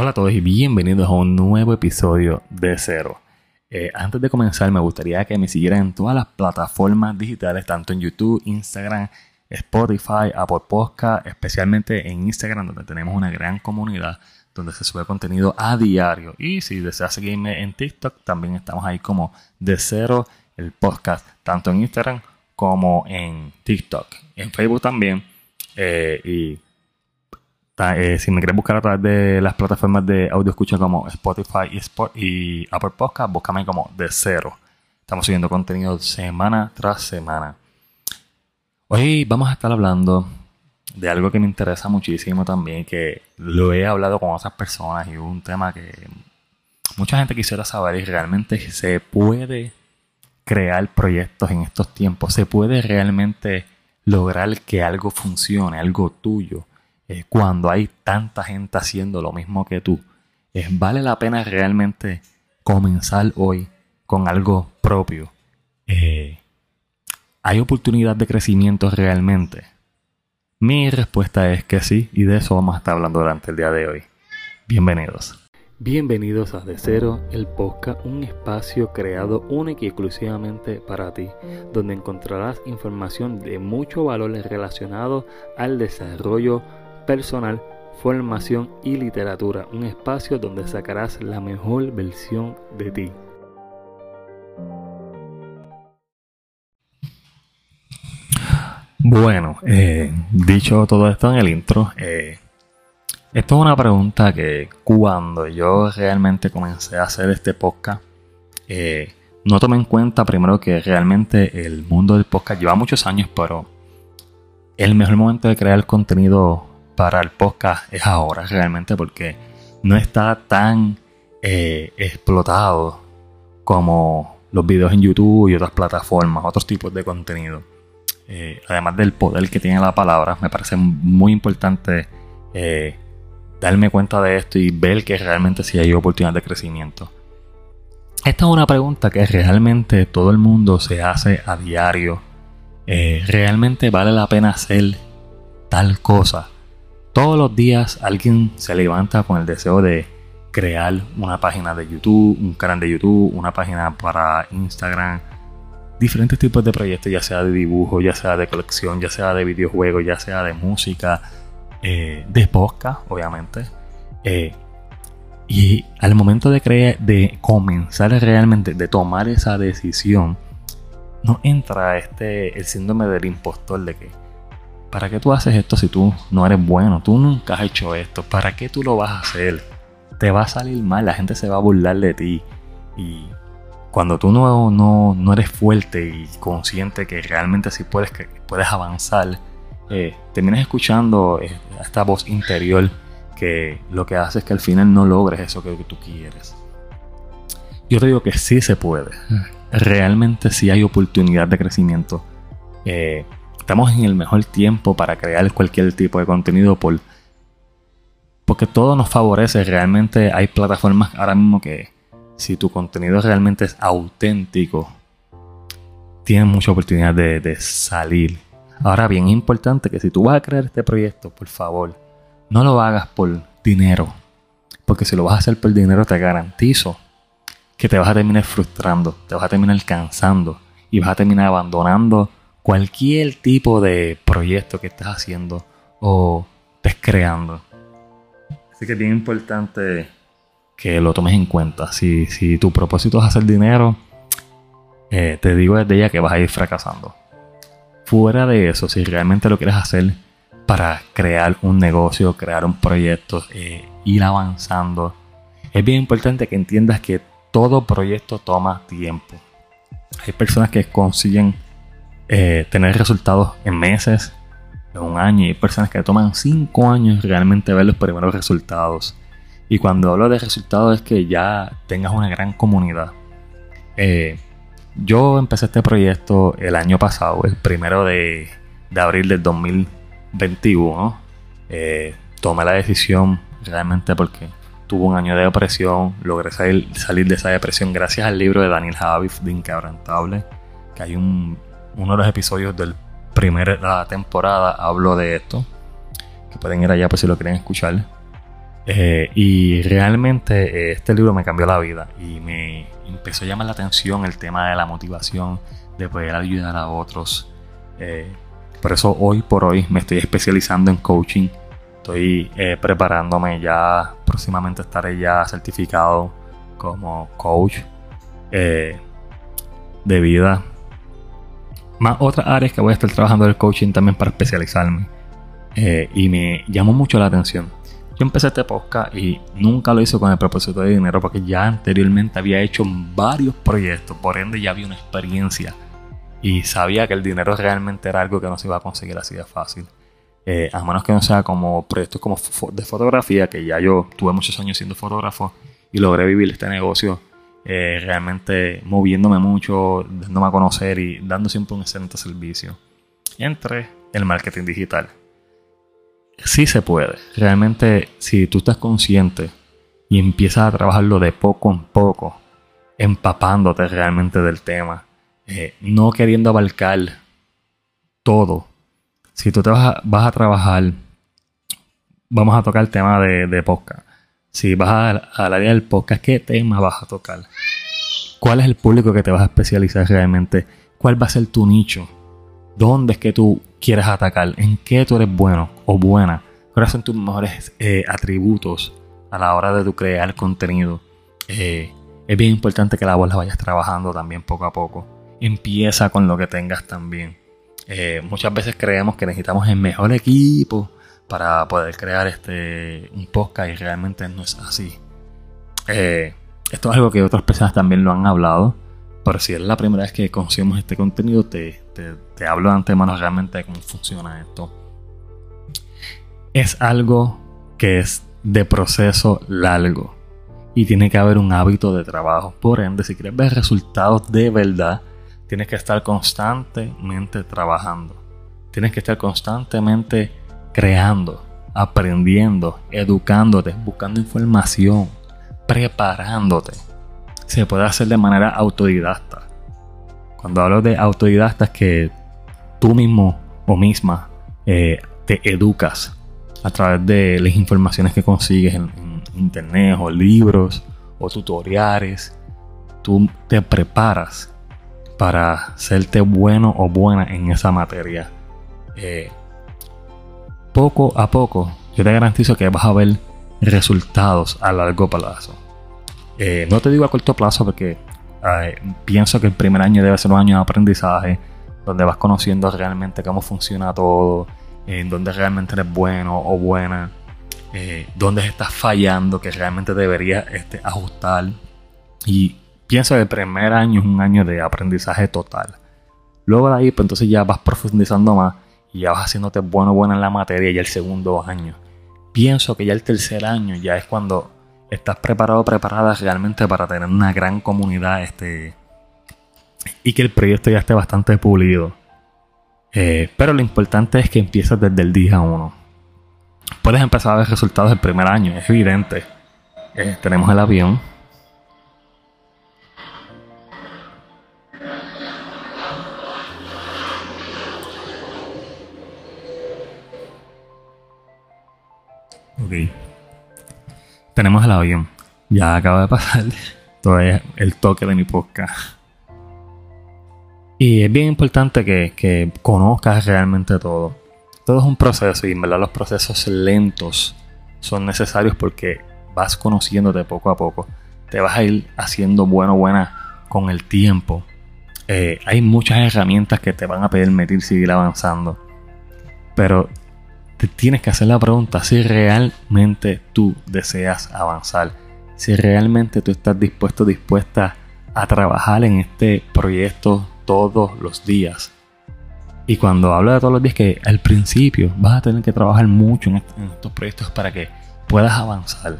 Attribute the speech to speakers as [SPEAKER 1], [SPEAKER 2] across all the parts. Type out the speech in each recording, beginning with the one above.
[SPEAKER 1] Hola a todos y bienvenidos a un nuevo episodio de Cero. Eh, antes de comenzar, me gustaría que me siguieran en todas las plataformas digitales, tanto en YouTube, Instagram, Spotify, Apple Podcast, especialmente en Instagram, donde tenemos una gran comunidad donde se sube contenido a diario. Y si deseas seguirme en TikTok, también estamos ahí como de cero el podcast, tanto en Instagram como en TikTok. En Facebook también. Eh, y eh, si me quieres buscar a través de las plataformas de audio escucha como Spotify y, Apple Podcast, búscame como de cero. Estamos subiendo contenido semana tras semana. Hoy vamos a estar hablando de algo que me interesa muchísimo también, que lo he hablado con otras personas y un tema que mucha gente quisiera saber y realmente se puede crear proyectos en estos tiempos, se puede realmente lograr que algo funcione, algo tuyo cuando hay tanta gente haciendo lo mismo que tú. vale la pena realmente comenzar hoy con algo propio. Eh, ¿Hay oportunidad de crecimiento realmente? Mi respuesta es que sí, y de eso vamos a estar hablando durante el día de hoy. Bienvenidos. Bienvenidos a De Cero, el podcast, un espacio creado único y exclusivamente para ti, donde encontrarás información de mucho valor relacionado al desarrollo personal, formación y literatura, un espacio donde sacarás la mejor versión de ti. Bueno, eh, dicho todo esto en el intro, eh, esto es una pregunta que cuando yo realmente comencé a hacer este podcast, eh, no tomé en cuenta primero que realmente el mundo del podcast lleva muchos años, pero el mejor momento de crear contenido para el podcast es ahora realmente porque no está tan eh, explotado como los videos en YouTube y otras plataformas, otros tipos de contenido. Eh, además del poder que tiene la palabra, me parece muy importante eh, darme cuenta de esto y ver que realmente sí hay oportunidad de crecimiento. Esta es una pregunta que realmente todo el mundo se hace a diario. ¿Realmente vale la pena hacer tal cosa? Todos los días alguien se levanta con el deseo de crear una página de YouTube, un canal de YouTube, una página para Instagram, diferentes tipos de proyectos, ya sea de dibujo, ya sea de colección, ya sea de videojuegos, ya sea de música, eh, de podcast, obviamente. Eh, y al momento de crear, de comenzar realmente, de tomar esa decisión, no entra este el síndrome del impostor de que ¿Para qué tú haces esto si tú no eres bueno? Tú nunca has hecho esto. ¿Para qué tú lo vas a hacer? Te va a salir mal, la gente se va a burlar de ti. Y cuando tú no, no, eres fuerte y consciente que realmente sí puedes, que puedes avanzar, eh, terminas escuchando eh, esta voz interior que lo que hace es que al final no logres eso que, tú quieres. Yo te digo que sí se puede. Realmente sí hay oportunidad de crecimiento. Eh, estamos en el mejor tiempo para crear cualquier tipo de contenido por, porque todo nos favorece. Realmente hay plataformas ahora mismo que si tu contenido realmente es auténtico, tienes mucha oportunidad de, salir. Ahora bien, importante que si tú vas a crear este proyecto, por favor, no lo hagas por dinero. Porque si lo vas a hacer por dinero, te garantizo que te vas a terminar frustrando, te vas a terminar cansando y vas a terminar abandonando cualquier tipo de proyecto que estés haciendo o estés creando. Así que es bien importante que lo tomes en cuenta. Si, si tu propósito es hacer dinero, eh, te digo desde ya que vas a ir fracasando. Fuera de eso, si realmente lo quieres hacer para crear un negocio, crear un proyecto, eh, ir avanzando, es bien importante que entiendas que todo proyecto toma tiempo. Hay personas que consiguen eh, tener resultados en meses, en un año. Y hay personas que toman cinco años realmente ver los primeros resultados. Y cuando hablo de resultados es que ya tengas una gran comunidad. Eh, yo empecé este proyecto el año pasado, el primero de, abril del 2021. Eh, tomé la decisión realmente porque tuve un año de depresión, logré salir, salir de esa depresión gracias al libro de Daniel Javif de Inquebrantable, que hay un uno de los episodios del primer la temporada hablo de esto. Que pueden ir allá por si lo quieren escuchar. Eh, y realmente eh, este libro me cambió la vida y me empezó a llamar la atención el tema de la motivación, de poder ayudar a otros. Eh, por eso hoy por hoy me estoy especializando en coaching. Estoy preparándome ya, próximamente estaré ya certificado como coach de vida. Más otras áreas que voy a estar trabajando el coaching también para especializarme. y me llamó mucho la atención yo empecé este podcast y nunca lo hice con el propósito de dinero porque ya anteriormente había hecho varios proyectos, por ende ya había una experiencia y sabía que el dinero realmente era algo que no se iba a conseguir así de fácil. Eh, a menos que no sea como proyectos como de fotografía, que ya yo tuve muchos años siendo fotógrafo y logré vivir este negocio eh, realmente moviéndome mucho, dándome a conocer y dando siempre un excelente servicio. Entre el marketing digital sí se puede. Realmente, si tú estás consciente y empiezas a trabajarlo de poco en poco, empapándote realmente del tema, eh, no queriendo abarcar todo. Si tú te vas a, trabajar, vamos a tocar el tema de, de podcast. Si vas al área del podcast, ¿qué tema vas a tocar? ¿Cuál es el público que te vas a especializar realmente? ¿Cuál va a ser tu nicho? ¿Dónde es que tú quieres atacar? ¿En qué tú eres bueno o buena? ¿Cuáles son tus mejores eh, atributos a la hora de tu crear contenido? Eh, es bien importante que la voz la vayas trabajando también poco a poco. Empieza con lo que tengas también. Eh, muchas veces creemos que necesitamos el mejor equipo para poder crear este un podcast y realmente no es así. esto es algo que otras personas también lo han hablado pero si es la primera vez que consumimos este contenido, te, te, hablo de antemano realmente de cómo funciona esto. Es algo que es de proceso largo y tiene que haber un hábito de trabajo. Por ende, si quieres ver resultados de verdad, tienes que estar constantemente trabajando. Tienes que estar constantemente creando, aprendiendo, educándote, buscando información, preparándote se puede hacer de manera autodidacta. Cuando hablo de autodidacta es que tú mismo o misma eh, te educas a través de las informaciones que consigues en, internet o libros o tutoriales. Tú te preparas para serte bueno o buena en esa materia. Eh, poco a poco, yo te garantizo que vas a ver resultados a largo plazo. Eh, no te digo a corto plazo porque pienso que el primer año debe ser un año de aprendizaje, donde vas conociendo realmente cómo funciona todo, en donde realmente eres bueno o buena, eh, dónde estás fallando, que realmente deberías este, ajustar. Y pienso que el primer año es un año de aprendizaje total. Luego de ahí, pues entonces ya vas profundizando más y ya vas haciéndote bueno o buena en la materia ya el segundo año. Pienso que ya el tercer año ya es cuando estás preparado preparada realmente para tener una gran comunidad este, y que el proyecto ya esté bastante pulido. Eh, pero lo importante es que empieces desde el día 1. Puedes empezar a ver resultados del primer año, es evidente. Eh, tenemos el avión. Ok tenemos el avión. Ya acaba de pasar todavía el toque de mi podcast. Y es bien importante que, conozcas realmente todo. Todo es un proceso y en verdad los procesos lentos son necesarios porque vas conociéndote poco a poco. Te vas a ir haciendo bueno buena con el tiempo. Eh, hay muchas herramientas que te van a permitir seguir avanzando. Pero te tienes que hacer la pregunta si realmente tú deseas avanzar, si realmente tú estás dispuesto, dispuesta a trabajar en este proyecto todos los días. Y cuando hablo de todos los días, que al principio vas a tener que trabajar mucho en, estos proyectos para que puedas avanzar.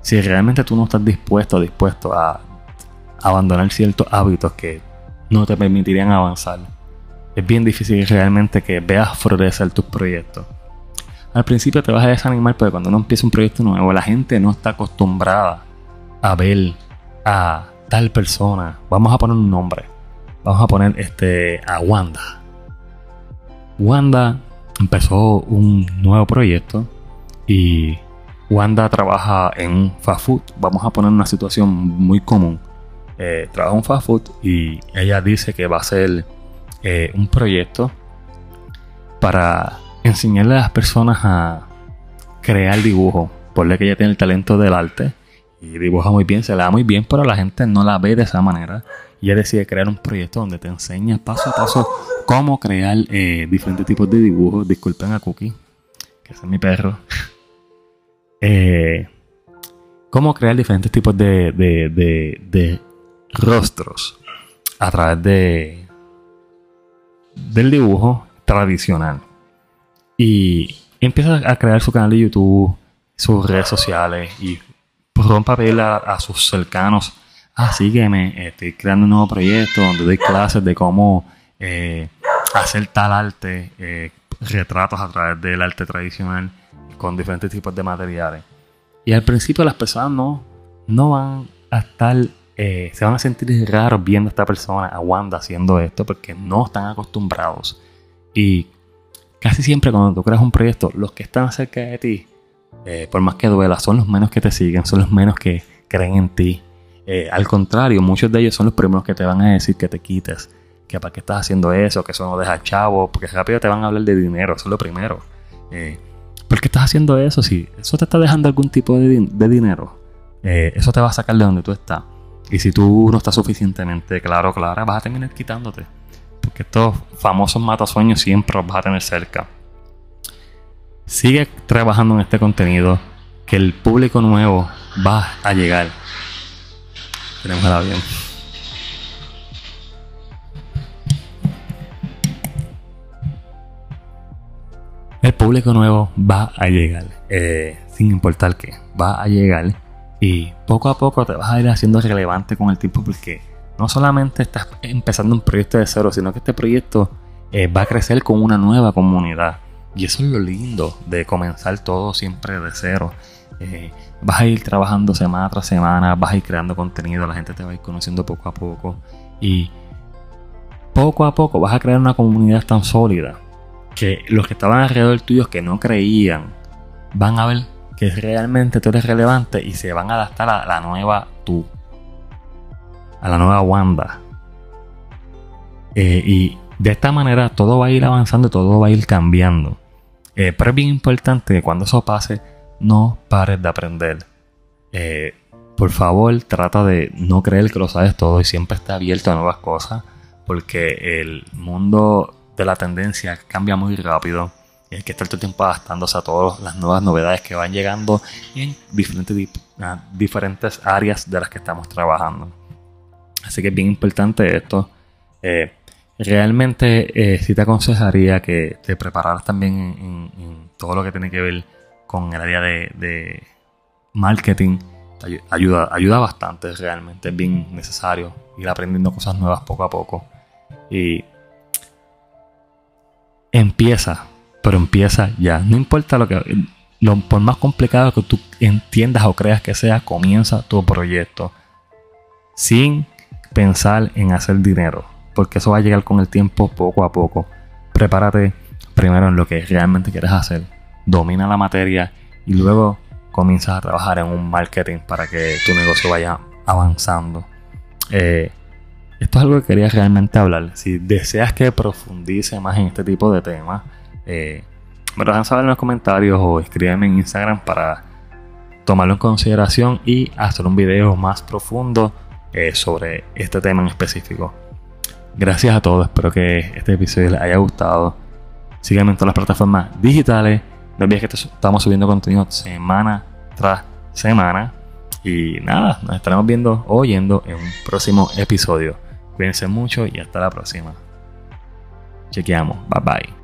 [SPEAKER 1] Si realmente tú no estás dispuesto, dispuesto a abandonar ciertos hábitos que no te permitirían avanzar, es bien difícil realmente que veas florecer tus proyectos al principio te vas a desanimar porque cuando uno empieza un proyecto nuevo, la gente no está acostumbrada a ver a tal persona. Vamos a poner un nombre. Vamos a poner este a Wanda. Wanda empezó un nuevo proyecto y Wanda trabaja en un fast food. Vamos a poner una situación muy común. Eh, trabaja en un fast food y ella dice que va a hacer eh, un proyecto para enseñarle a las personas a crear dibujo. Por que ella tiene el talento del arte y dibuja muy bien, se le da muy bien, pero la gente no la ve de esa manera. Y ella decide crear un proyecto donde te enseña paso a paso cómo crear eh, diferentes tipos de dibujos. Disculpen a Cookie, que es mi perro. Eh, cómo crear diferentes tipos de, de, rostros a través de del dibujo tradicional. Y empieza a crear su canal de YouTube, sus redes sociales y rompa a a, sus cercanos, ah, sígueme, estoy creando un nuevo proyecto donde doy clases de cómo eh, hacer tal arte, eh, retratos a través del arte tradicional con diferentes tipos de materiales. Y al principio las personas no, no van a estar, eh, se van a sentir raros viendo a esta persona, a Wanda, haciendo esto, porque no están acostumbrados. Y casi siempre cuando tú creas un proyecto, los que están cerca de ti, eh, por más que duela, son los menos que te siguen, son los menos que creen en ti. Eh, al contrario, muchos de ellos son los primeros que te van a decir que te quites, que para qué estás haciendo eso, que eso no deja chavo, porque rápido te van a hablar de dinero, eso es lo primero. Eh, ¿Por qué estás haciendo eso? Si eso te está dejando algún tipo de, dinero, eh, eso te va a sacar de donde tú estás. Y si tú no estás suficientemente claro, clara, vas a terminar quitándote. Porque estos famosos matasueños siempre los vas a tener cerca. Sigue trabajando en este contenido, que el público nuevo va a llegar. Tenemos el avión. el público nuevo va a llegar, eh, sin importar qué, va a llegar y poco a poco te vas a ir haciendo relevante con el tiempo porque no solamente estás empezando un proyecto de cero, sino que este proyecto eh, va a crecer con una nueva comunidad. Y eso es lo lindo de comenzar todo siempre de cero. Eh, vas a ir trabajando semana tras semana, vas a ir creando contenido, la gente te va a ir conociendo poco a poco y poco a poco vas a crear una comunidad tan sólida que los que estaban alrededor tuyo que no creían van a ver que realmente tú eres relevante y se van a adaptar a la nueva tú, a la nueva Wanda. Eh, y de esta manera todo va a ir avanzando, todo va a ir cambiando. Eh, pero es bien importante que cuando eso pase, no pares de aprender. Eh, por favor, trata de no creer que lo sabes todo y siempre esté abierto a nuevas cosas, porque el mundo de la tendencia cambia muy rápido y hay que estar todo el tiempo adaptándose a todas las nuevas novedades que van llegando en diferentes, diferentes áreas de las que estamos trabajando. Así que es bien importante esto. Eh, realmente eh, sí te aconsejaría que te prepararas también en, todo lo que tiene que ver con el área de, marketing. Ayuda, ayuda bastante realmente, es bien necesario ir aprendiendo cosas nuevas poco a poco. Y empieza, pero empieza ya. No importa lo que, lo, por más complicado que tú entiendas o creas que sea, comienza tu proyecto sin pensar en hacer dinero, porque eso va a llegar con el tiempo poco a poco. Prepárate primero en lo que realmente quieres hacer, domina la materia y luego comienzas a trabajar en un marketing para que tu negocio vaya avanzando. Eh, esto es algo que quería realmente hablar. Si deseas que profundice más en este tipo de temas, eh, me lo dejan saber en los comentarios o escríbeme en Instagram para tomarlo en consideración y hacer un video más profundo eh, sobre este tema en específico. Gracias a todos, espero que este episodio les haya gustado. Síganme en todas las plataformas digitales. No olvides que estamos subiendo contenido semana tras semana. Y nada, nos estaremos viendo o oyendo en un próximo episodio. Cuídense mucho y hasta la próxima. Chequeamos. Bye bye.